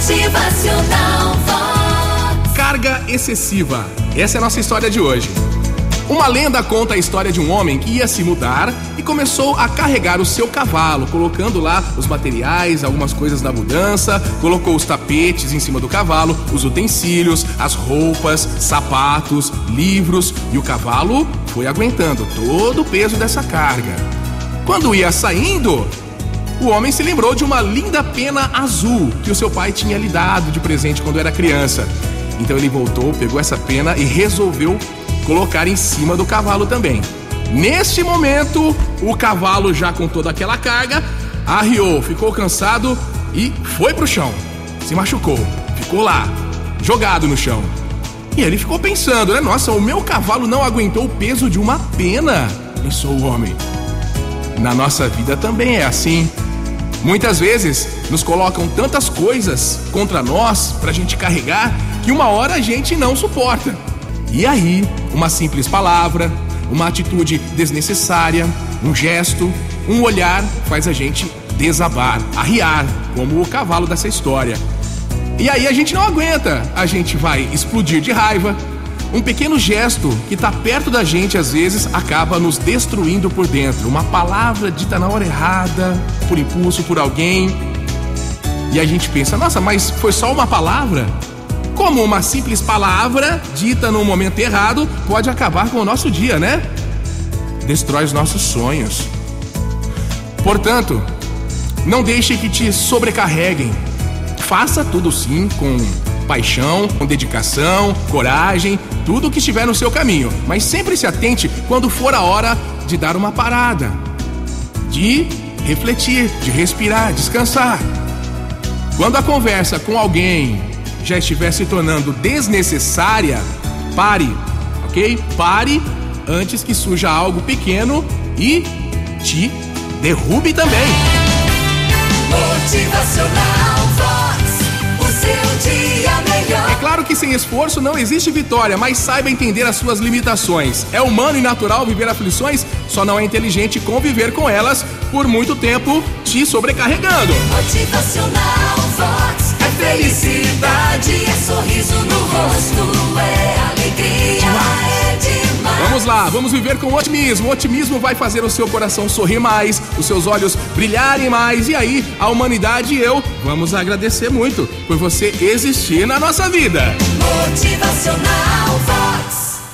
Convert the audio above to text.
Motivacional Vox. Carga excessiva. Essa é a nossa história de hoje. Uma lenda conta a história de um homem que ia se mudar e começou a carregar o seu cavalo, colocando lá os materiais, algumas coisas da mudança, colocou os tapetes em cima do cavalo, os utensílios, as roupas, sapatos, livros e o cavalo foi aguentando todo o peso dessa carga. Quando ia saindo, o homem se lembrou de uma linda pena azul que o seu pai tinha lhe dado de presente quando era criança. Então ele voltou, pegou essa pena e resolveu colocar em cima do cavalo também. Neste momento, o cavalo, já com toda aquela carga, arriou, ficou cansado e foi pro chão. Se machucou, ficou lá, jogado no chão. E ele ficou pensando, né? Nossa, o meu cavalo não aguentou o peso de uma pena, pensou o homem. Na nossa vida também é assim. Muitas vezes nos colocam tantas coisas contra nós pra gente carregar que uma hora a gente não suporta. E aí, uma simples palavra, uma atitude desnecessária, um gesto, um olhar faz a gente desabar, arriar, como o cavalo dessa história. E aí a gente não aguenta, a gente vai explodir de raiva. Um pequeno gesto que está perto da gente às vezes acaba nos destruindo por dentro. Uma palavra dita na hora errada, por impulso, por alguém. E a gente pensa, nossa, mas foi só uma palavra? Como uma simples palavra dita no momento errado pode acabar com o nosso dia, né? Destrói os nossos sonhos. Portanto, não deixe que te sobrecarreguem. Faça tudo sim com paixão, com dedicação, coragem, tudo o que estiver no seu caminho. Mas sempre se atente quando for a hora de dar uma parada, de refletir, de respirar, descansar. Quando a conversa com alguém já estiver se tornando desnecessária, pare, ok? Pare antes que surja algo pequeno e te derrube também. Sem esforço não existe vitória, mas saiba entender as suas limitações. É humano e natural viver aflições, só não é inteligente conviver com elas por muito tempo te sobrecarregando. Motivacional Vamos lá, vamos viver com otimismo. O otimismo vai fazer o seu coração sorrir mais, os seus olhos brilharem mais. E aí, a humanidade e eu vamos agradecer muito por você existir na nossa vida. Motivacional.